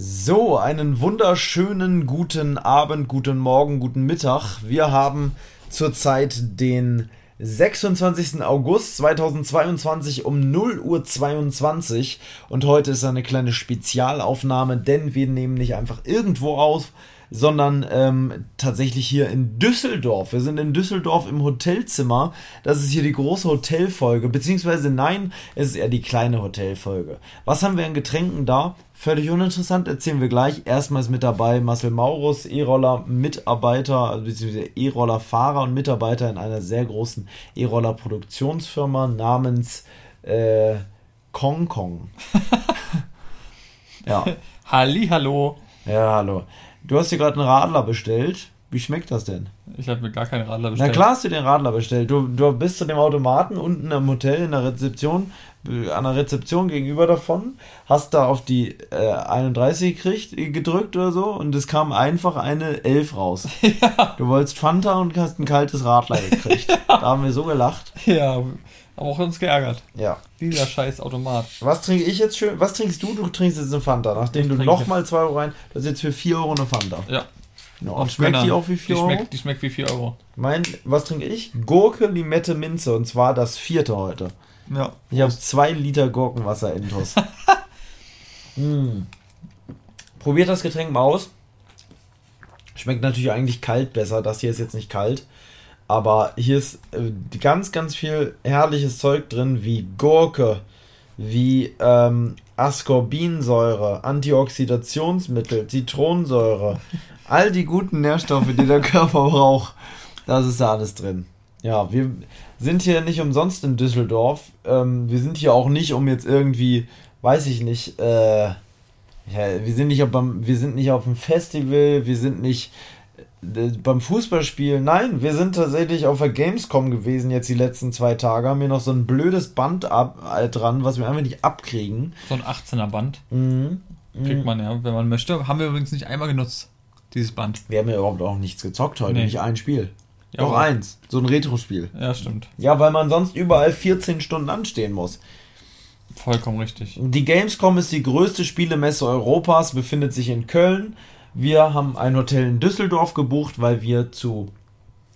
So, einen wunderschönen guten Abend, guten Morgen, guten Mittag. Wir haben zurzeit den 26. August 2022 um 0 Uhr 22 und heute ist eine kleine Spezialaufnahme, denn wir nehmen nicht einfach irgendwo auf, sondern ähm, tatsächlich hier in Düsseldorf. Wir sind in Düsseldorf im Hotelzimmer. Das ist hier die große Hotelfolge, beziehungsweise nein, es ist eher die kleine Hotelfolge. Was haben wir an Getränken da? Völlig uninteressant, erzählen wir gleich. Erstmal ist mit dabei Marcel Maurus, E-Roller-Mitarbeiter, also beziehungsweise E-Roller-Fahrer und Mitarbeiter in einer sehr großen E-Roller-Produktionsfirma namens äh, Kong Kong. ja. Halli, hallo. Ja, hallo. Du hast dir gerade einen Radler bestellt. Wie schmeckt das denn? Ich habe mir gar keinen Radler bestellt. Na klar hast du den Radler bestellt. Du, du bist zu dem Automaten unten im Hotel in der Rezeption, äh, an der Rezeption gegenüber davon, hast da auf die äh, 31 gekriegt, gedrückt oder so und es kam einfach eine 11 raus. Ja. Du wolltest Fanta und hast ein kaltes Radler gekriegt. ja. Da haben wir so gelacht. Ja, aber auch uns geärgert. Ja. Dieser scheiß Automat. Was trinke ich jetzt schön? Was trinkst du? Du trinkst jetzt eine Fanta, nachdem ich du nochmal 2 Euro rein. Das ist jetzt für 4 Euro eine Fanta. Ja. No, und schmeckt die auch wie 4 Euro? die schmeckt wie 4 Euro. Mein, was trinke ich? Gurke, Limette, Minze. Und zwar das vierte heute. Ja. Ich habe 2 Liter Gurkenwasser intus. mm. Probiert das Getränk mal aus. Schmeckt natürlich eigentlich kalt besser. Das hier ist jetzt nicht kalt. Aber hier ist äh, ganz, ganz viel herrliches Zeug drin, wie Gurke, wie ähm, Ascorbinsäure, Antioxidationsmittel, Zitronensäure, all die guten Nährstoffe, die der Körper braucht. Das ist da alles drin. Ja, wir sind hier nicht umsonst in Düsseldorf. Ähm, wir sind hier auch nicht, um jetzt irgendwie, weiß ich nicht, äh, ja, wir sind nicht auf, wir sind nicht auf einem Festival, wir sind nicht beim Fußballspielen, nein, wir sind tatsächlich auf der Gamescom gewesen jetzt die letzten zwei Tage, haben wir noch so ein blödes Band ab, äh, dran, was wir einfach nicht abkriegen. So ein 18er Band. Mhm. Kriegt man ja, wenn man möchte. Haben wir übrigens nicht einmal genutzt, dieses Band. Wir haben ja überhaupt auch nichts gezockt heute, nee. nicht ein Spiel. Ja, Doch eins, so ein Retro-Spiel. Ja, stimmt. Ja, weil man sonst überall 14 Stunden anstehen muss. Vollkommen richtig. Die Gamescom ist die größte Spielemesse Europas, befindet sich in Köln. Wir haben ein Hotel in Düsseldorf gebucht, weil wir zu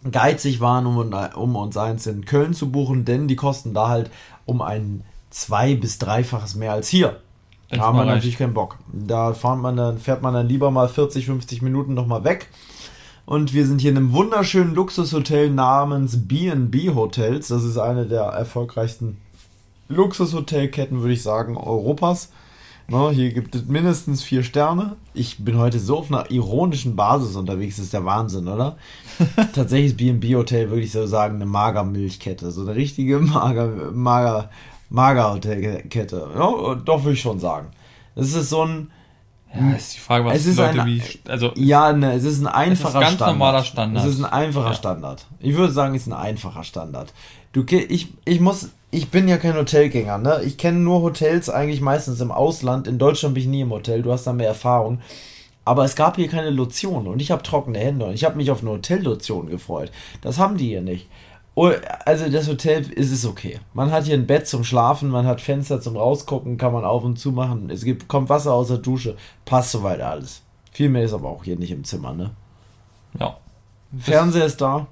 geizig waren, um, um uns eins in Köln zu buchen, denn die kosten da halt um ein zwei- bis dreifaches mehr als hier. Da haben wir natürlich keinen Bock. Da fährt man dann, fährt man dann lieber mal 40, 50 Minuten nochmal weg. Und wir sind hier in einem wunderschönen Luxushotel namens B&B Hotels. Das ist eine der erfolgreichsten Luxushotelketten, würde ich sagen, Europas. No, hier gibt es mindestens vier Sterne. Ich bin heute so auf einer ironischen Basis unterwegs, das ist der Wahnsinn, oder? Tatsächlich ist B&B Hotel, würde ich so sagen, eine Magermilchkette. So eine richtige Mager, Mager, Magerhotelkette. Ja, doch, würde ich schon sagen. Das ist so ein... Ja, ist die Frage, was es ist Leute ein, wie... Also, ja, ne, es ist ein einfacher es ist ganz Standard. normaler Standard. Es ist ein einfacher ja. Standard. Ich würde sagen, es ist ein einfacher Standard. Du, ich, ich muss ich bin ja kein Hotelgänger, ne? Ich kenne nur Hotels eigentlich meistens im Ausland. In Deutschland bin ich nie im Hotel, du hast da mehr Erfahrung. Aber es gab hier keine Lotion und ich habe trockene Hände und ich habe mich auf eine Hotellotion gefreut. Das haben die hier nicht. Oh, also das Hotel ist es okay. Man hat hier ein Bett zum Schlafen, man hat Fenster zum Rausgucken, kann man auf und zu machen. Es gibt, kommt Wasser aus der Dusche, passt soweit alles. Viel mehr ist aber auch hier nicht im Zimmer, ne? Ja. Fernseher ist da.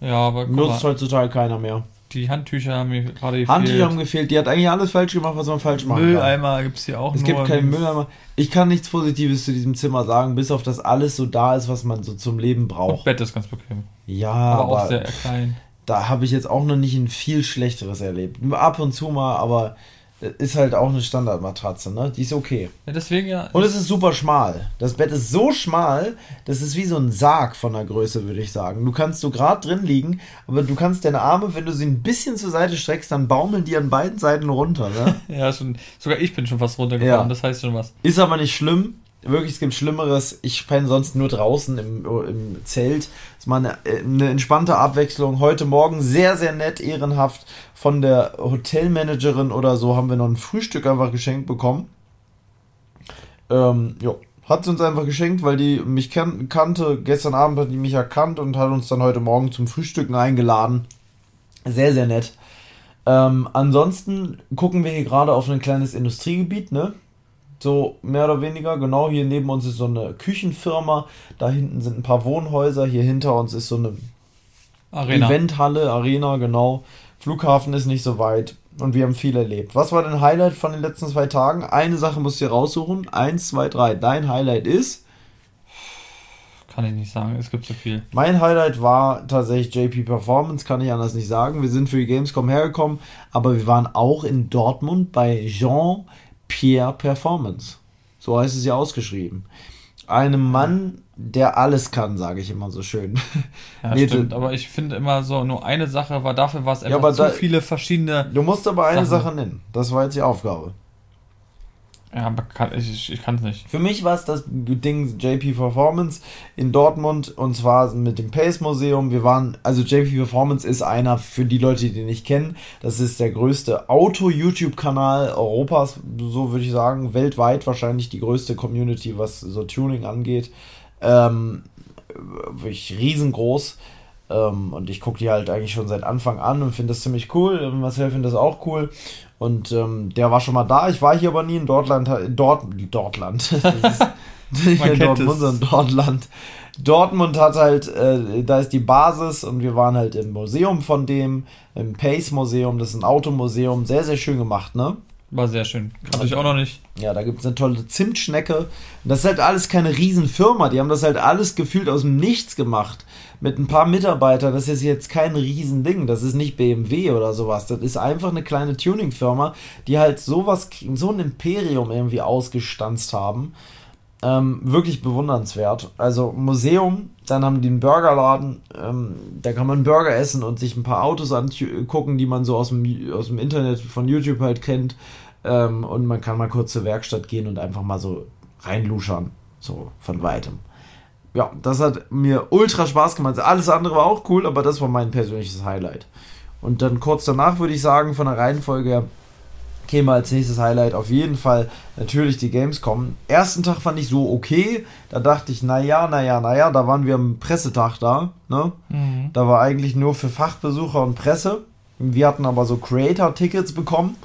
Ja, aber Nutzt heutzutage keiner mehr. Die Handtücher haben mir gerade gefehlt. Handtücher haben gefehlt. Die hat eigentlich alles falsch gemacht, was man falsch machen Mülleimer gibt es hier auch Es gibt keinen Mülleimer. Ich kann nichts Positives zu diesem Zimmer sagen, bis auf das alles so da ist, was man so zum Leben braucht. Und Bett ist ganz bequem. Ja, aber, aber auch sehr klein. Da habe ich jetzt auch noch nicht ein viel schlechteres erlebt. Ab und zu mal, aber ist halt auch eine Standardmatratze, ne? Die ist okay. Ja, deswegen ja. Und es ist super schmal. Das Bett ist so schmal, das ist wie so ein Sarg von der Größe, würde ich sagen. Du kannst so gerade drin liegen, aber du kannst deine Arme, wenn du sie ein bisschen zur Seite streckst, dann baumeln die an beiden Seiten runter, ne? ja, schon. Sogar ich bin schon fast runtergefahren, ja. das heißt schon was. Ist aber nicht schlimm wirklich, es gibt Schlimmeres. Ich penne sonst nur draußen im, im Zelt. Das ist mal eine, eine, entspannte Abwechslung. Heute Morgen sehr, sehr nett, ehrenhaft von der Hotelmanagerin oder so haben wir noch ein Frühstück einfach geschenkt bekommen. Ähm, ja, hat sie uns einfach geschenkt, weil die mich kan kannte. Gestern Abend hat die mich erkannt und hat uns dann heute Morgen zum Frühstücken eingeladen. Sehr, sehr nett. Ähm, ansonsten gucken wir hier gerade auf ein kleines Industriegebiet, ne? So mehr oder weniger. Genau hier neben uns ist so eine Küchenfirma. Da hinten sind ein paar Wohnhäuser. Hier hinter uns ist so eine Arena. Eventhalle, Arena, genau. Flughafen ist nicht so weit. Und wir haben viel erlebt. Was war dein Highlight von den letzten zwei Tagen? Eine Sache musst du dir raussuchen. Eins, zwei, drei. Dein Highlight ist? Kann ich nicht sagen, es gibt so viel. Mein Highlight war tatsächlich JP Performance, kann ich anders nicht sagen. Wir sind für die Gamescom hergekommen, aber wir waren auch in Dortmund bei Jean-Pierre Performance. So heißt es ja ausgeschrieben. Einem Mann, der alles kann, sage ich immer so schön. Ja, nee, stimmt, aber ich finde immer so, nur eine Sache war dafür, war es einfach ja, zu da, viele verschiedene. Du musst aber eine Sachen. Sache nennen. Das war jetzt die Aufgabe. Ja, aber kann, ich, ich kann es nicht. Für mich war es das Ding JP Performance in Dortmund und zwar mit dem Pace Museum. Wir waren, also JP Performance ist einer für die Leute, die nicht kennen. Das ist der größte Auto-YouTube-Kanal Europas, so würde ich sagen. Weltweit wahrscheinlich die größte Community, was so Tuning angeht. Ähm, wirklich riesengroß. Ähm, und ich gucke die halt eigentlich schon seit Anfang an und finde das ziemlich cool. Marcel findet das auch cool. Und ähm, der war schon mal da. Ich war hier aber nie in Dortland. Dort, Dortland. Ist nicht in Dortmund, sondern Dortland. Dortmund hat halt, äh, da ist die Basis und wir waren halt im Museum von dem, im Pace Museum. Das ist ein Automuseum. Sehr, sehr schön gemacht, ne? War sehr schön. Kannte ich auch noch nicht. Ja, da gibt es eine tolle Zimtschnecke. Das ist halt alles keine Riesenfirma. Die haben das halt alles gefühlt aus dem Nichts gemacht mit ein paar Mitarbeitern, das ist jetzt kein Riesending, das ist nicht BMW oder sowas, das ist einfach eine kleine Tuningfirma, die halt sowas, so ein Imperium irgendwie ausgestanzt haben. Ähm, wirklich bewundernswert. Also Museum, dann haben die einen Burgerladen, ähm, da kann man Burger essen und sich ein paar Autos angucken, die man so aus dem, aus dem Internet von YouTube halt kennt. Ähm, und man kann mal kurz zur Werkstatt gehen und einfach mal so reinluschern, so von weitem ja, das hat mir ultra Spaß gemacht. Alles andere war auch cool, aber das war mein persönliches Highlight. Und dann kurz danach würde ich sagen, von der Reihenfolge her, käme als nächstes Highlight auf jeden Fall natürlich die Gamescom. Ersten Tag fand ich so okay. Da dachte ich, naja, naja, naja, da waren wir am Pressetag da. Ne? Mhm. Da war eigentlich nur für Fachbesucher und Presse. Wir hatten aber so Creator-Tickets bekommen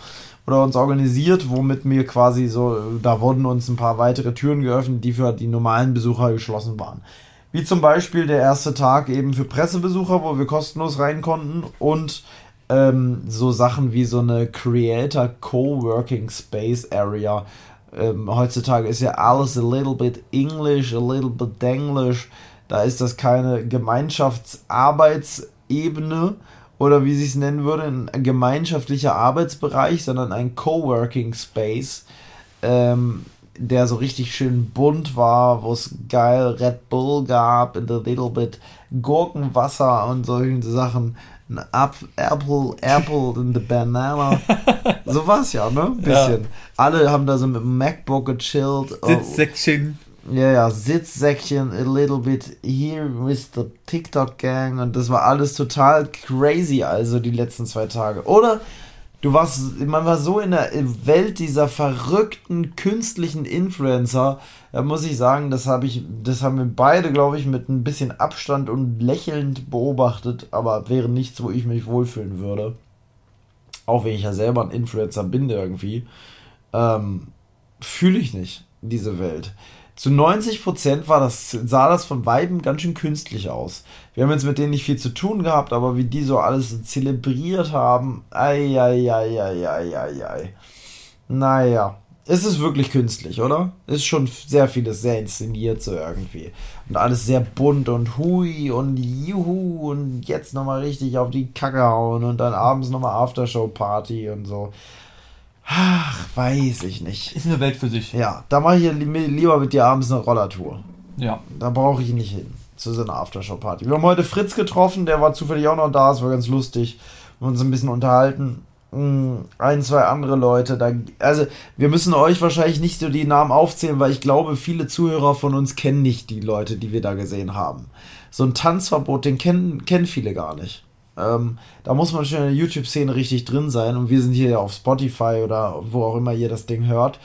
oder uns organisiert, womit wir quasi so, da wurden uns ein paar weitere Türen geöffnet, die für die normalen Besucher geschlossen waren. Wie zum Beispiel der erste Tag eben für Pressebesucher, wo wir kostenlos rein konnten und ähm, so Sachen wie so eine Creator Coworking Space Area. Ähm, heutzutage ist ja alles a little bit English, a little bit English. Da ist das keine Gemeinschaftsarbeitsebene, oder wie sie es nennen würde, ein gemeinschaftlicher Arbeitsbereich, sondern ein Coworking Space, ähm, der so richtig schön bunt war, wo es geil Red Bull gab, and a little bit Gurkenwasser und solche Sachen. Ein Apple, Apple in the Banana. so war's ja, ne? Ein bisschen. Ja. Alle haben da so mit dem MacBook gechillt. Sitzsäckchen ja, ja, Sitzsäckchen, a little bit here with the TikTok Gang und das war alles total crazy, also die letzten zwei Tage. Oder du warst, man war so in der Welt dieser verrückten künstlichen Influencer, da muss ich sagen, das habe ich, das haben wir beide, glaube ich, mit ein bisschen Abstand und lächelnd beobachtet, aber wäre nichts, wo ich mich wohlfühlen würde. Auch wenn ich ja selber ein Influencer bin irgendwie, ähm, fühle ich nicht diese Welt zu 90 war das, sah das von Weiben ganz schön künstlich aus. Wir haben jetzt mit denen nicht viel zu tun gehabt, aber wie die so alles zelebriert haben, ei, ei, ei, ei, ei, ei, ei. Naja, es ist wirklich künstlich, oder? Ist schon sehr vieles sehr inszeniert so irgendwie. Und alles sehr bunt und hui und juhu und jetzt nochmal richtig auf die Kacke hauen und dann abends nochmal Aftershow-Party und so. Ach, weiß ich nicht. Ist eine Welt für sich. Ja, da mache ich lieber mit dir abends eine Rollertour. Ja. Da brauche ich nicht hin zu so einer Aftershow-Party. Wir haben heute Fritz getroffen, der war zufällig auch noch da, es war ganz lustig. Wir haben uns ein bisschen unterhalten. Hm, ein, zwei andere Leute. Da, also, wir müssen euch wahrscheinlich nicht so die Namen aufzählen, weil ich glaube, viele Zuhörer von uns kennen nicht die Leute, die wir da gesehen haben. So ein Tanzverbot, den kennen, kennen viele gar nicht. Ähm, da muss man schon in der YouTube-Szene richtig drin sein und wir sind hier auf Spotify oder wo auch immer ihr das Ding hört.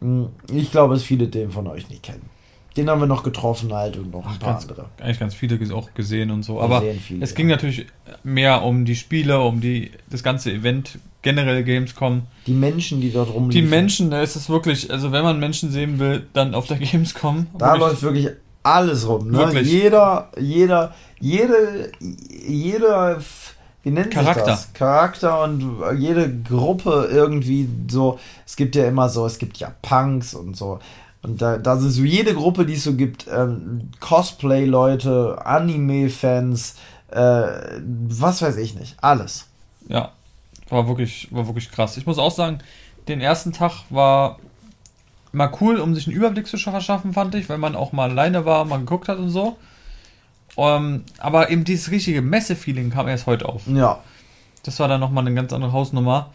Hm, ich glaube, dass viele den von euch nicht kennen. Den haben wir noch getroffen halt und noch ein paar ganz, andere. Eigentlich ganz viele auch gesehen und so. Aber viele, es ja. ging natürlich mehr um die Spiele, um die das ganze Event, generell Gamescom. Die Menschen, die dort Die rumliefen. Menschen, da ist es wirklich, also wenn man Menschen sehen will, dann auf der Gamescom. Da läuft wirklich alles rum. Ne? Wirklich. Jeder, jeder, jede, jeder, wie nennt Charakter. sich das? Charakter und jede Gruppe irgendwie so. Es gibt ja immer so, es gibt ja Punks und so. Und da, da sind so jede Gruppe, die es so gibt, ähm, Cosplay-Leute, Anime-Fans, äh, was weiß ich nicht, alles. Ja, war wirklich, war wirklich krass. Ich muss auch sagen, den ersten Tag war mal cool, um sich einen Überblick zu verschaffen, fand ich, weil man auch mal alleine war, mal geguckt hat und so. Ähm, aber eben dieses richtige Messe-Feeling kam erst heute auf. Ja, Das war dann nochmal eine ganz andere Hausnummer.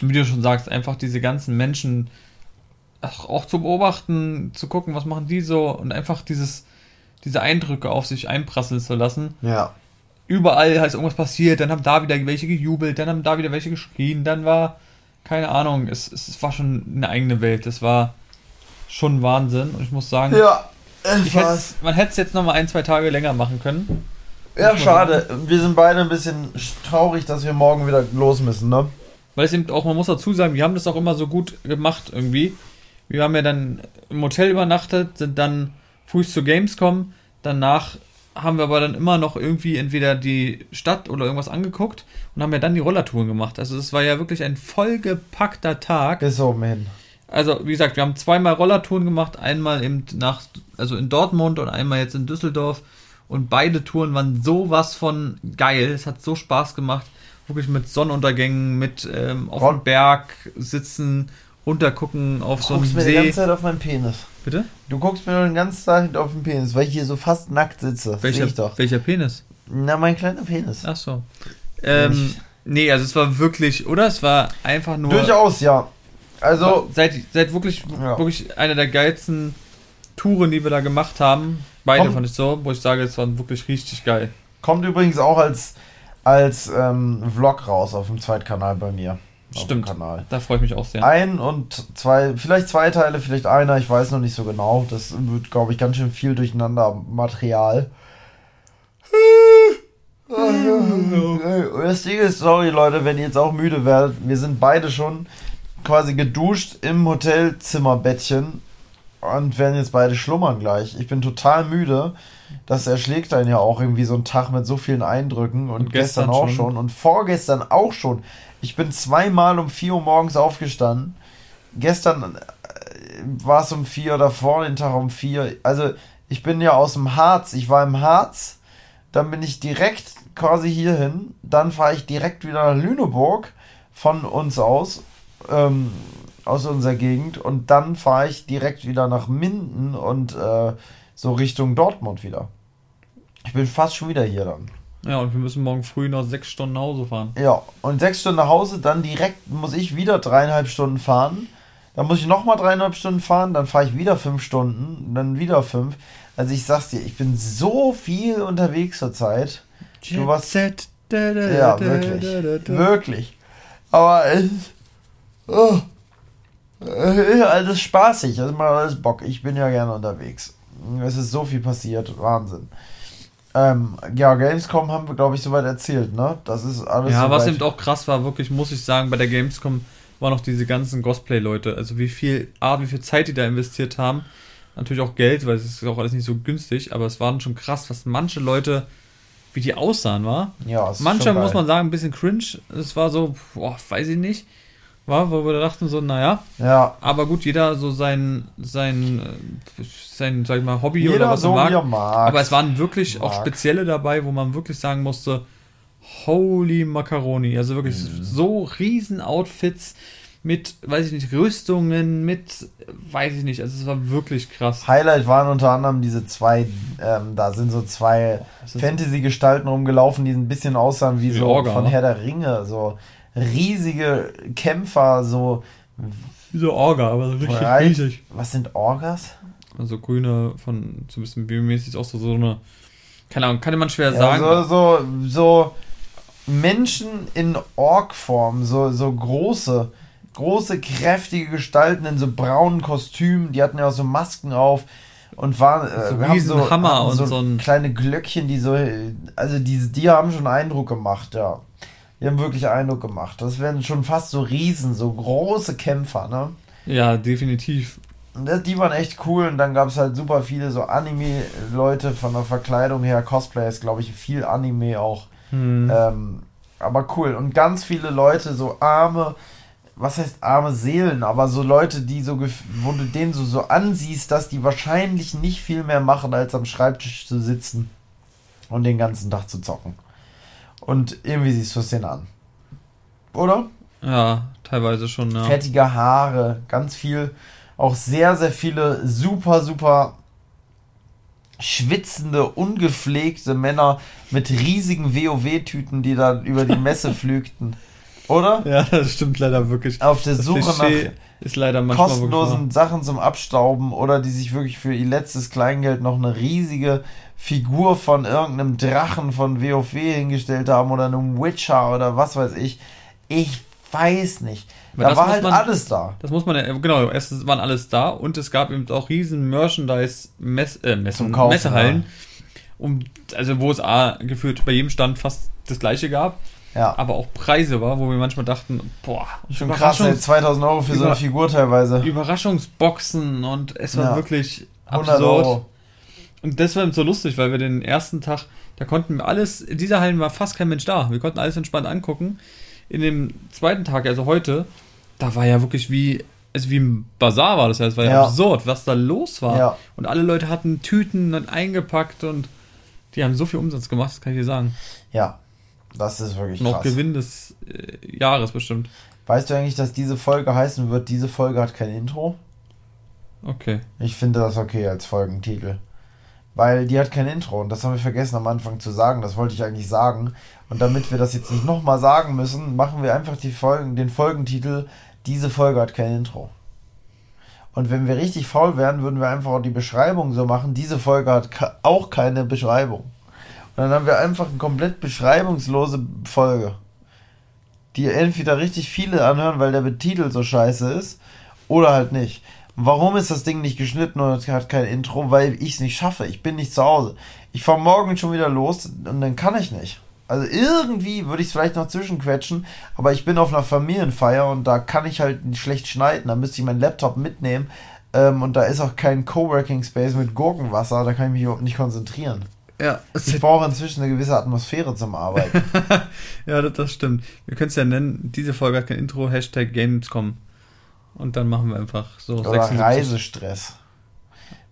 Wie du schon sagst, einfach diese ganzen Menschen auch, auch zu beobachten, zu gucken, was machen die so und einfach dieses, diese Eindrücke auf sich einprasseln zu lassen. ja. Überall ist irgendwas passiert, dann haben da wieder welche gejubelt, dann haben da wieder welche geschrien, dann war, keine Ahnung, es, es, war schon eine eigene Welt. Es war schon Wahnsinn und ich muss sagen, Ja, hätt's, man hätte es jetzt nochmal ein, zwei Tage länger machen können. ja, schade. Wir sind beide ein bisschen traurig, dass wir morgen wieder los müssen, ne? Weil es eben auch, man muss dazu sagen, wir haben das auch immer so gut gemacht irgendwie. Wir haben ja dann im Hotel übernachtet, sind dann früh zu Gamescom. Danach haben wir aber dann immer noch irgendwie entweder die Stadt oder irgendwas angeguckt und haben ja dann die Rollertouren gemacht. Also es war ja wirklich ein vollgepackter Tag. Bis oben hin. Also wie gesagt, wir haben zweimal Rollertouren gemacht, einmal eben nach, also in Dortmund und einmal jetzt in Düsseldorf. Und beide Touren waren sowas von geil. Es hat so Spaß gemacht. Wirklich mit Sonnenuntergängen, mit ähm, auf dem Berg sitzen, runtergucken auf so guckst einem mir die ganze See. Zeit auf meinen Penis. Bitte? Du guckst mir nur den ganzen Tag auf den Penis, weil ich hier so fast nackt sitze. Welcher, ich doch. welcher Penis? Na, mein kleiner Penis. Ach so. Ähm, nee, also es war wirklich, oder? Es war einfach nur. Durchaus, ja. Also, Seit, seit wirklich, Ja. wirklich einer der geilsten Touren, die wir da gemacht haben. Beide Komm. fand ich so, wo ich sage, es war wirklich richtig geil. kommt übrigens auch als, als ähm, Vlog raus auf dem Zweitkanal bei mir. Auf Stimmt. Dem Kanal. Da freue ich mich auch sehr. Ein und zwei, vielleicht zwei Teile, vielleicht einer, ich weiß noch nicht so genau. Das wird, glaube ich, ganz schön viel durcheinander Material. Das Ding ist, sorry Leute, wenn ihr jetzt auch müde werdet, wir sind beide schon quasi geduscht im Hotelzimmerbettchen und werden jetzt beide schlummern gleich. Ich bin total müde. Das erschlägt einen ja auch irgendwie so ein Tag mit so vilen Eindrücken und, Und gestern, gestern auch schon. schon und vorgestern auch schon. Ich bin zweimal um 4 Uhr morgens aufgestanden. Gestern äh, war es um 4 oder vor den Tag um 4. Also ich bin ja aus dem Harz. Ich war im Harz. Dann bin ich direkt quasi hierhin. Dann fahre ich direkt wieder nach Lüneburg von uns aus. Ähm, aus unserer Gegend. Und dann fahre ich direkt wieder nach Minden und äh, so Richtung Dortmund wieder. Ich bin fast schon wieder hier dann. Ja, und wir müssen morgen früh noch sechs Stunden nach Hause fahren. Ja, und sechs Stunden nach Hause, dann direkt muss ich wieder dreieinhalb Stunden fahren. Dann muss ich nochmal dreieinhalb Stunden fahren, dann fahre ich wieder fünf Stunden, dann wieder fünf. Also ich sag's dir, ich bin so viel unterwegs zurzeit. Du warst, Set. ja, wirklich. Wirklich. Aber es, oh, alles spaßig, es macht alles Bock. Ich bin ja gerne unterwegs. Es ist so viel passiert, Wahnsinn. Ähm, ja, Gamescom haben wir, glaube ich, soweit erzählt, ne? Das ist alles Ja, was soweit. eben auch krass war, wirklich, muss ich sagen, bei der Gamescom waren noch diese ganzen Cosplay-Leute. Also wie viel, A, wie viel Zeit die da investiert haben. Natürlich auch Geld, weil es ist auch alles nicht so günstig, aber es waren schon krass, was manche Leute, wie die aussahen, war. Ja, es ist Manche, schon geil. muss man sagen, ein bisschen cringe. Es war so, boah, weiß ich nicht. War, wo wir dachten so, naja, Ja, aber gut, jeder so sein, sein, äh, sein, sag ich mal, Hobby oder jeder was er so mag. er mag. Aber es waren wirklich auch Mag. spezielle dabei, wo man wirklich sagen musste, holy Macaroni. Also wirklich Mhm. so riesen Outfits mit, weiß ich nicht, Rüstungen, mit, weiß ich nicht, also es war wirklich krass. Highlight waren unter anderem diese zwei, ähm, da sind so zwei Fantasy-Gestalten rumgelaufen, die ein bisschen aussahen wie Wie so Orga, von ne? Herr der Ringe, so riesige Kämpfer, so Wie so Orga, aber so richtig breit. riesig. Was sind Orgas? Also grüne von so ein bisschen biomäßig auch so, so eine, keine Ahnung, kann man schwer Ja, sagen. so, so, so Menschen in Ork-Form, so, so große, große, kräftige Gestalten in so braunen Kostümen, die hatten ja auch so Masken auf und waren äh, So wir haben riesen Hammer haben und so, so ein- kleine Glöckchen, die so, also die, die haben schon Eindruck gemacht, ja. Die haben wirklich Eindruck gemacht. Das werden schon fast so Riesen, so große Kämpfer, ne? Ja, definitiv. Und die waren echt cool und dann gab es halt super viele so Anime-Leute von der Verkleidung her, Cosplay ist glaube ich viel Anime auch. Hm. Ähm, aber cool. Und ganz viele Leute, so arme, was heißt arme Seelen, aber so Leute, die so, wo du denen so, so ansiehst, dass die wahrscheinlich nicht viel mehr machen, als am Schreibtisch zu sitzen und den ganzen Tag zu zocken. Und irgendwie siehst du es denen an. Oder? Ja, teilweise schon, ja. Fettige Haare, ganz viel, auch sehr, sehr viele super, super schwitzende, ungepflegte Männer mit riesigen WoW-Tüten, die da über die Messe flügten. Oder? Ja, das stimmt leider wirklich. Auf der Das Suche Klischee nach ist leider manchmal kostenlosen Sachen zum Abstauben oder die sich wirklich für ihr letztes Kleingeld noch eine riesige Figur von irgendeinem Drachen von WoW hingestellt haben oder einem Witcher oder was weiß ich. Ich weiß nicht. Aber da war halt man- alles da. Das muss man ja, genau, erstens waren alles da und es gab eben auch riesen Merchandise-Mess, äh, Messehallen, um, also wo es A, gefühlt bei jedem Stand fast das gleiche gab, Ja. aber auch Preise war, wo wir manchmal dachten, boah, Schon krass, ey, Überraschungs 2000 Euro für so eine Figur teilweise. Überraschungsboxen und es war Ja. wirklich 100 absurd. Euro. Und das war eben so lustig, weil wir den ersten Tag, da konnten wir alles, in dieser Hallen war fast kein Mensch da. Wir konnten alles entspannt angucken. In dem zweiten Tag, also heute, da war ja wirklich wie, also wie ein Bazar war das ja. Es war ja, Ja. absurd, was da los war. Ja. Und alle Leute hatten Tüten und eingepackt und die haben so viel Umsatz gemacht, das kann ich dir sagen. Ja, das ist wirklich krass. Gewinn des äh, Jahres bestimmt. Weißt du eigentlich, dass diese Folge heißen wird, diese Folge hat kein Intro? Okay. Ich finde das okay als Folgentitel. Weil die hat kein Intro und das haben wir vergessen am Anfang zu sagen. Das wollte ich eigentlich sagen. Und damit wir das jetzt nicht nochmal sagen müssen, machen wir einfach die Folgen, den Folgentitel Diese Folge hat kein Intro. Und wenn wir richtig faul wären, würden wir einfach auch die Beschreibung so machen. Diese Folge hat auch keine Beschreibung. Dann haben wir einfach eine komplett beschreibungslose Folge. Die entweder richtig viele anhören, weil der Titel so scheiße ist, oder halt nicht. Warum ist das Ding nicht geschnitten und hat kein Intro? Weil ich es nicht schaffe. Ich bin nicht zu Hause. Ich fahre morgen schon wieder los und dann kann ich nicht. Also irgendwie würde ich es vielleicht noch zwischenquetschen, aber ich bin auf einer Familienfeier und da kann ich halt schlecht schneiden. Da müsste ich meinen Laptop mitnehmen ähm, und da ist auch kein Coworking Space mit Gurkenwasser. Da kann ich mich überhaupt nicht konzentrieren. Ja, Ich brauche inzwischen eine gewisse Atmosphäre zum Arbeiten. ja das, das stimmt. Wir können es ja nennen, diese Folge hat kein Intro, Hashtag Gamescom. Und dann machen wir einfach so Oder 76. Reisestress.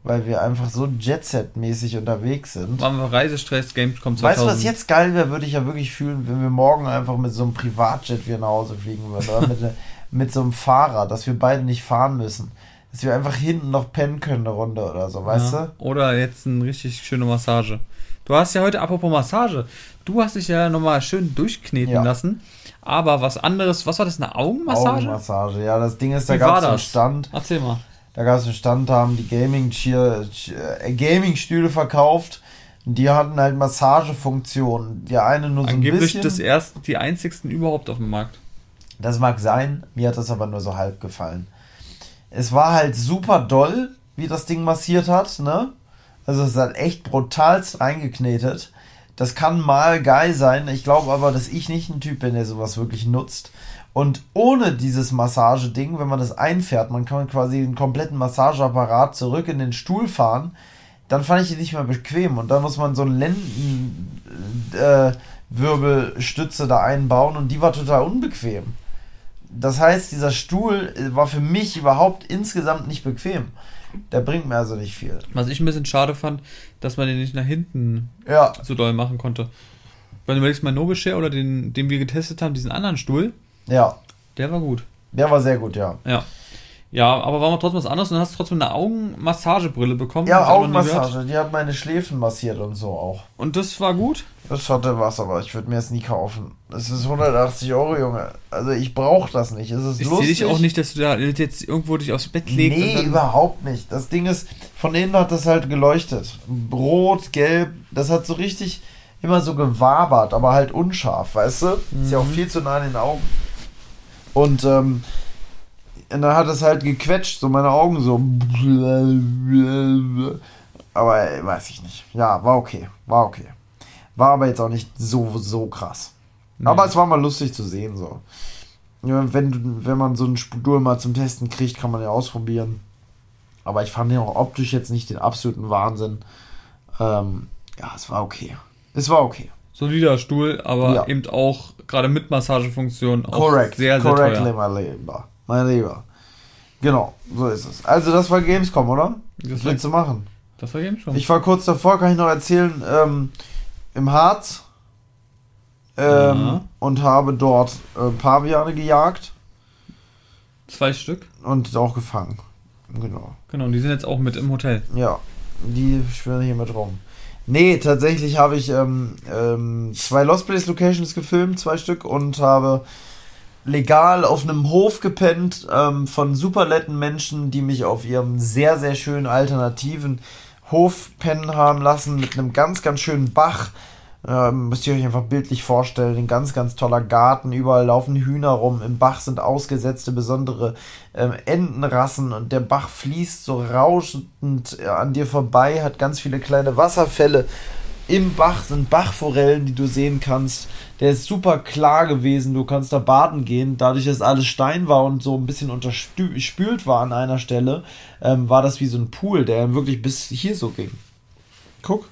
Weil wir einfach so Jet-Set-mäßig unterwegs sind. Machen wir Reisestress, Gamescom 2000. Weißt du, was jetzt geil wäre, würde ich ja wirklich fühlen, wenn wir morgen einfach mit so einem Privatjet wieder nach Hause fliegen würden. Oder mit, ne- mit so einem Fahrer, dass wir beide nicht fahren müssen. Dass wir einfach hinten noch pennen können, eine Runde oder so, weißt ja. Oder jetzt eine richtig schöne Massage. Du hast ja heute, apropos Massage, du hast dich ja nochmal schön durchkneten Ja. lassen. Aber was anderes, was war das, eine? Augenmassage? Augenmassage. Ja, das Ding ist, da gab es einen? Stand. Erzähl mal. Da gab es einen Stand, da haben die Gaming äh, Gaming-Stühle verkauft. Die hatten halt Massagefunktionen. Der eine nur so ein Angeblich bisschen. das erste, die einzigsten überhaupt auf dem Markt. Das mag sein, mir hat das aber nur so halb gefallen. Es war halt super doll, wie das Ding massiert hat, ne? Also es hat echt brutalst reingeknetet. Das kann mal geil sein. Ich glaube aber, dass ich nicht ein Typ bin, der sowas wirklich nutzt. Und ohne dieses Massageding, wenn man das einfährt, man kann quasi einen kompletten Massageapparat zurück in den Stuhl fahren, dann fand ich die nicht mehr bequem. Und dann muss man so einen Lendenwirbelstütze äh, da einbauen und die war total unbequem. Das heißt, dieser Stuhl war für mich überhaupt insgesamt nicht bequem. Der bringt mir also nicht viel. Was ich ein bisschen schade fand, dass man den nicht nach hinten Ja, so doll machen konnte. Wenn du überlegst, mein Noble-Share oder den, den wir getestet haben, diesen anderen Stuhl, ja, der war gut. der war sehr gut, ja. Ja. Ja, aber war mal trotzdem was anderes und hast du trotzdem eine Augenmassagebrille bekommen. Ja, ich. Augenmassage, die hat meine Schläfen massiert und so auch. Und das war gut. Das hatte was, aber ich würde mir es nie kaufen. Es ist 180 Euro, Junge. Also ich brauche das nicht. Es ist Ich sehe lustig. dich auch nicht, dass du da jetzt irgendwo dich aufs Bett legst. Nee, überhaupt nicht. Das Ding ist, von innen hat das halt geleuchtet. Rot, gelb, das hat so richtig immer so gewabert, aber halt unscharf, weißt du? Ist ja auch Mhm. viel zu nah an den Augen. Und ähm, Und dann hat es halt gequetscht, so meine Augen so. Aber äh, weiß ich nicht. Ja, war okay. War okay. War aber jetzt auch nicht so, so krass. Nee. Aber es war mal lustig zu sehen, so. Wenn, wenn man so einen Stuhl mal zum Testen kriegt, kann man ja ausprobieren. Aber ich fand den auch optisch jetzt nicht den absoluten Wahnsinn. Ähm, ja, es war okay. Es war okay. Solider Stuhl, aber ja. eben auch gerade mit Massagefunktion auch Correct. sehr, sehr Correctly, teuer. Mein Lieber. Genau, so ist es. Also das war Gamescom, oder? Das Was willst du machen? Das war Gamescom. Ich war kurz davor, kann ich noch erzählen, ähm, im Harz ähm, ja. und habe dort äh, Paviane gejagt. Zwei Stück? Und auch gefangen. Genau. Genau, die sind jetzt auch mit im Hotel. Ja, die schwirren hier mit rum. Nee, tatsächlich habe ich ähm, ähm, zwei Lost Place Locations gefilmt, zwei Stück, und habe legal auf einem Hof gepennt ähm, von superletten Menschen, die mich auf ihrem sehr, sehr schönen alternativen Hof pennen haben lassen mit einem ganz, ganz schönen Bach ähm, müsst ihr euch einfach bildlich vorstellen. Ein ganz, ganz toller Garten. Überall laufen Hühner rum. Im Bach sind ausgesetzte besondere ähm, Entenrassen und der Bach fließt so rauschend äh, an dir vorbei, hat ganz viele kleine Wasserfälle. Im Bach sind Bachforellen, die du sehen kannst. Der ist super klar gewesen. Du kannst da baden gehen. Dadurch, dass alles Stein war und so ein bisschen unterspült war an einer Stelle, ähm, war das wie so ein Pool, der wirklich bis hier so ging. Guck.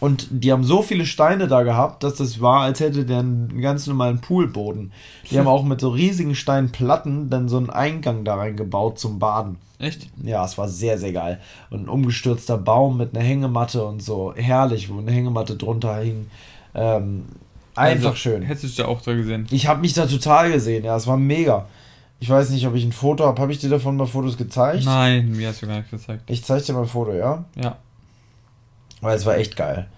Und die haben so viele Steine da gehabt, dass das war, als hätte der einen ganz normalen Poolboden. Die haben auch mit so riesigen Steinplatten dann so einen Eingang da reingebaut zum Baden. Echt? Ja, es war sehr, sehr geil. Und ein umgestürzter Baum mit einer Hängematte und so. Herrlich, wo eine Hängematte drunter hing. Ähm, einfach also, schön. Hättest du dich da auch da gesehen? Ich habe mich da total gesehen, ja, es war mega. Ich weiß nicht, ob ich ein Foto habe. Habe ich dir davon mal Fotos gezeigt? Nein, mir hast du gar nicht gezeigt. Ich zeige dir mal ein Foto, ja? Ja. Weil es war echt geil.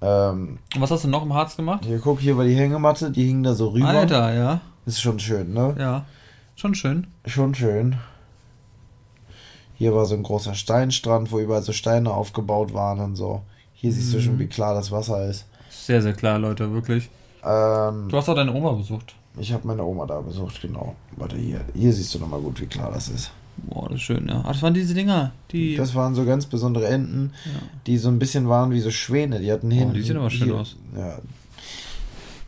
Ähm, Und was hast du noch im Harz gemacht? Hier, guck, hier war die Hängematte, die hing da so rüber. Alter, ja. Ist schon schön, ne? Ja, schon schön. Schon schön. Hier war so ein großer Steinstrand, wo überall so Steine aufgebaut waren und so. Hier siehst du schon, mhm. wie klar das Wasser ist. Sehr, sehr klar, Leute, wirklich. Ähm, du hast auch deine Oma besucht. Ich habe meine Oma da besucht, genau. Warte, hier, hier siehst du nochmal gut, wie klar das ist. Boah, das ist schön, ja. Ach, das waren diese Dinger, die. Das waren so ganz besondere Enten, ja. die so ein bisschen waren wie so Schwäne. Die hatten hinten. Oh, die sehen aber schön hier, aus. Ja.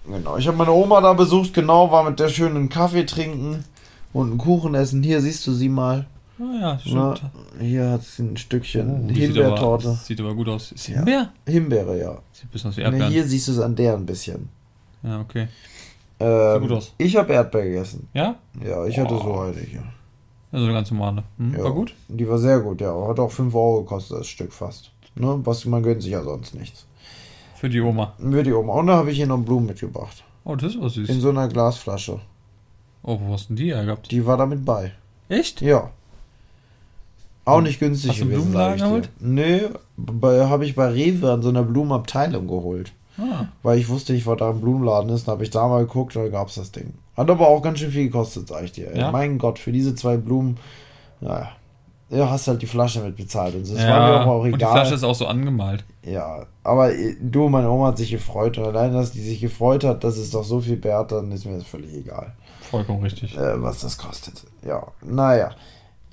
Genau. Ich habe meine Oma da besucht, genau, war mit der schönen Kaffee trinken und einen Kuchen essen. Hier siehst du sie mal. Ah ja, stimmt. Na, hier hat sie ein Stückchen oh, Himbeertorte. Sieht, sieht aber gut aus. Ist Himbeer? Ja. Himbeere, ja. Sieht ein bisschen aus wie Erdbeeren. hier siehst du es an der ein bisschen. Ja, okay. Ähm, Sieht gut aus. Ich habe Erdbeer gegessen. Ja? Ja, ich oh. hatte so eine hier. Also eine ganz normale. Hm, ja, war gut? Die war sehr gut, ja. Hat auch 5 Euro gekostet, das Stück fast. Ne? Was, man gönnt sich ja sonst nichts. Für die Oma. Für die Oma. Und da habe ich hier noch Blumen mitgebracht. Oh, das ist was süß. In so einer Glasflasche. Oh, wo hast du denn die hergehabt? Die war damit bei. Echt? Ja. Auch nicht günstig Hast gewesen, sag ich dir. Nee, habe ich bei Rewe an so einer Blumenabteilung geholt. Ah. Weil ich wusste nicht, was da im Blumenladen ist. Dann habe ich da mal geguckt, da gab es das Ding. Hat aber auch ganz schön viel gekostet, sag ich dir. Ja? Mein Gott, für diese zwei Blumen, naja. Ja, hast halt die Flasche mit bezahlt. Und das ja, war mir auch egal. Und die Flasche ist auch so angemalt. Ja, aber äh, du, meine Oma hat sich gefreut. Und allein, dass die sich gefreut hat, dass es doch so viel wert, dann ist mir das völlig egal. Vollkommen richtig. Äh, was das kostet. Ja, naja.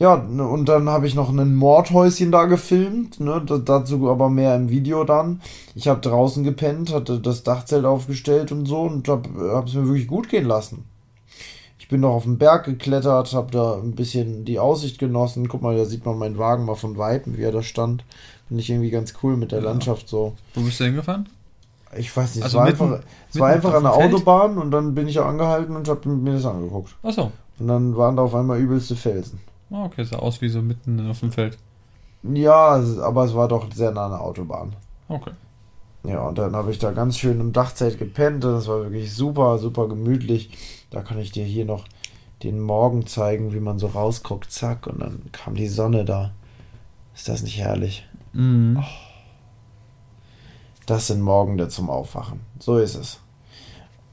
Ja, und dann habe ich noch ein Mordhäuschen da gefilmt, ne, dazu aber mehr im Video dann. Ich habe draußen gepennt, hatte das Dachzelt aufgestellt und so und habe es mir wirklich gut gehen lassen. Ich bin noch auf den Berg geklettert, habe da ein bisschen die Aussicht genossen. Guck mal, da sieht man meinen Wagen mal von Weitem, wie er da stand. Finde ich irgendwie ganz cool mit der ja. Landschaft so. Wo bist du hingefahren? Ich weiß nicht, also es war mitten, einfach, es war einfach an der Autobahn und dann bin ich angehalten und habe mir das angeguckt. Ach so. Und dann waren da auf einmal übelste Felsen. Ah, okay, sah aus wie so mitten auf dem Feld. Ja, aber es war doch sehr nah an der Autobahn. Okay. Ja, und dann habe ich da ganz schön im Dachzelt gepennt. Das war wirklich super, super gemütlich. Da kann ich dir hier noch den Morgen zeigen, wie man so rausguckt. Zack, und dann kam die Sonne da. Ist das nicht herrlich? Mhm. Oh. Das sind Morgende zum Aufwachen. So ist es.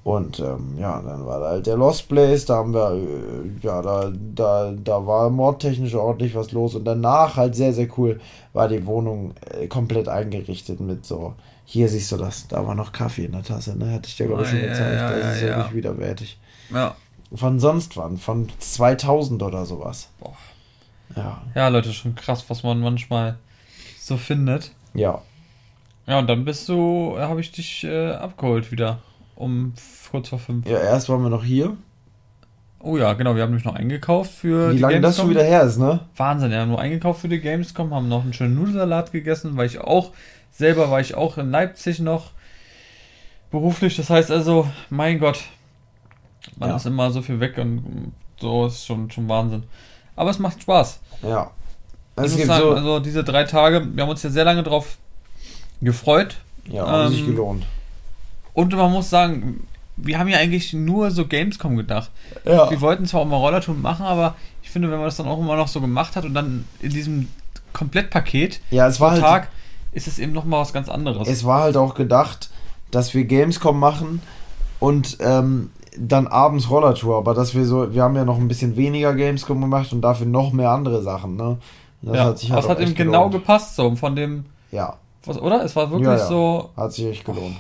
Und ähm, ja, dann war da halt der Lost Place, da haben wir, äh, ja, da, da, da war mordtechnisch ordentlich was los. Und danach halt sehr, sehr cool war die Wohnung äh, komplett eingerichtet mit so, hier siehst du das, da war noch Kaffee in der Tasse, ne? Hatte ich dir, glaube ich, schon gezeigt. Ja, ja, das ist ja, nicht widerwärtig. Ja. von sonst wann, von 2000 oder sowas. Boah. Ja. Ja, Leute, schon krass, was man manchmal so findet. Ja. Ja, und dann bist du, habe ich dich äh, abgeholt wieder. Um kurz vor fünf. Ja, erst waren wir noch hier. Oh ja, genau, wir haben nämlich noch eingekauft für Wie lange das schon wieder her ist, ne? Wahnsinn, ja, nur eingekauft für die Gamescom, haben noch einen schönen Nudelsalat gegessen, weil ich auch, selber war ich auch in Leipzig noch beruflich. Das heißt also, mein Gott, man Ja. ist immer so viel weg und so ist schon, schon Wahnsinn. Aber es macht Spaß. Ja. Ich Es sagen, so. also diese drei Tage, wir haben uns ja sehr lange drauf gefreut. ja, haben sich ähm, gelohnt. Und man muss sagen, wir haben ja eigentlich nur so Gamescom gedacht. Ja. Wir wollten zwar auch mal Rollertour machen, aber ich finde, wenn man das dann auch immer noch so gemacht hat und dann in diesem Komplettpaket Ja, es war halt. Tag ist es eben nochmal was ganz anderes. Es war halt auch gedacht, dass wir Gamescom machen und ähm, dann abends Rollertour, aber dass wir so, wir haben ja noch ein bisschen weniger Gamescom gemacht und dafür noch mehr andere Sachen, ne? Das ja, hat sich halt das hat eben genau gelohnt. gepasst, so von dem, Ja, was, oder? Es war wirklich Ja, ja. so hat sich echt gelohnt.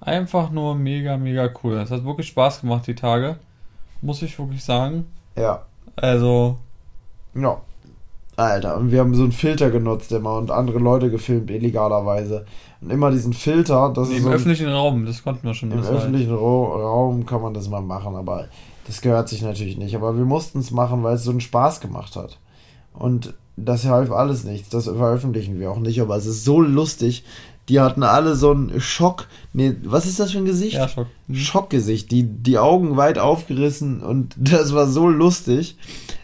Einfach nur mega, mega cool. Es hat wirklich Spaß gemacht, die Tage. Muss ich wirklich sagen. Ja, Also, ja. Alter, und wir haben so einen Filter genutzt immer und andere Leute gefilmt, illegalerweise. Und immer diesen Filter, das ist im so ein, öffentlichen Raum, das konnten wir schon. im öffentlichen Ra Raum kann man das mal machen, aber das gehört sich natürlich nicht. Aber wir mussten es machen, weil es so einen Spaß gemacht hat. Und das half alles nichts. Das veröffentlichen wir auch nicht, aber es ist so lustig. Die hatten alle so einen Schock. Nee, was ist das für ein Gesicht? Ja, Schock. Mhm. Schockgesicht. Die, die Augen weit aufgerissen und das war so lustig.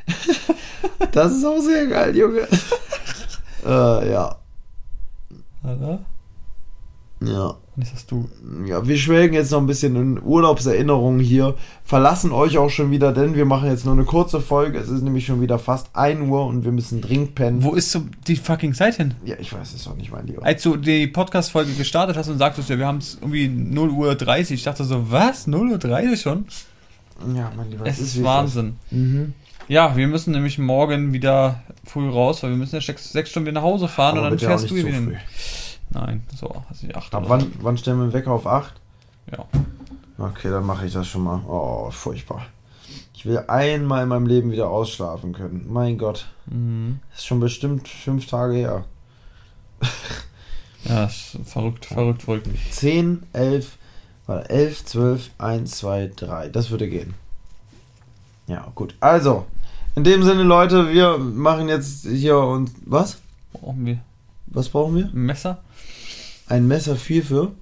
das ist auch sehr geil, Junge. äh, ja. Oder? Ja. Nicht, dass du. Ja, wir schwelgen jetzt noch ein bisschen in Urlaubserinnerungen hier, verlassen euch auch schon wieder, denn wir machen jetzt nur eine kurze Folge. Es ist nämlich schon wieder fast 1 Uhr und wir müssen dringend pennen. Wo ist so die fucking Zeit hin? Ja, ich weiß es doch nicht, mein Lieber. Als du die Podcast-Folge gestartet hast und sagtest, ja, wir haben es irgendwie 0 Uhr 30, ich dachte so, was? 0 Uhr 30 schon? Ja, mein Lieber, Es wie ist Wahnsinn. Mhm. Ja, wir müssen nämlich morgen wieder früh raus, weil wir müssen ja sechs, sechs Stunden wieder nach Hause fahren Aber und dann fährst du wieder hin. Nein, so, also die 8 Ab wann, wann stellen wir den Wecker auf 8? Ja. Okay, dann mache ich das schon mal. Oh, furchtbar. Ich will einmal in meinem Leben wieder ausschlafen können. Mein Gott. Mhm. Das ist schon bestimmt fünf Tage her. Ja, ist verrückt, verrückt, verrückt. 10, 11, warte, 11, 12, 1, 2, 3. Das würde gehen. Ja, gut. Also, in dem Sinne, Leute, wir machen jetzt hier und. Was? Brauchen wir Was brauchen wir? ein Messer? Ein Messer 4 für?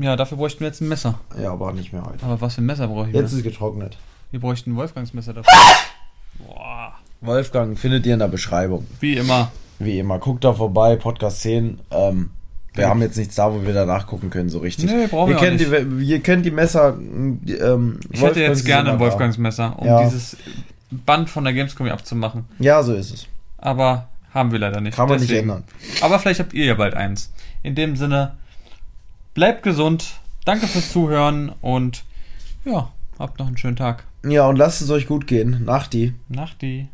Ja, dafür bräuchten wir jetzt ein Messer. Ja, aber nicht mehr heute. Aber was für ein Messer brauche ich? Jetzt ist getrocknet. Wir bräuchten ein Wolfgangsmesser dafür. Boah. Wolfgang findet ihr in der Beschreibung. Wie immer. Wie immer, guckt da vorbei, Podcast 10. Ähm, wir haben jetzt nichts da, wo wir da nachgucken können, so richtig. Nee, brauchen ihr wir kennt Die, ihr kennt die Messer. die, Ähm, Ich hätte jetzt gerne ein. Wolfgangsmesser, um Ja. dieses Band von der Gamescom abzumachen. Ja, so ist es. Aber haben wir leider nicht. Kann man nicht Deswegen. ändern. Aber vielleicht habt ihr ja bald eins. In dem Sinne, bleibt gesund. Danke fürs Zuhören und ja, habt noch einen schönen Tag. Ja, und lasst es euch gut gehen. Nachti. Nachti.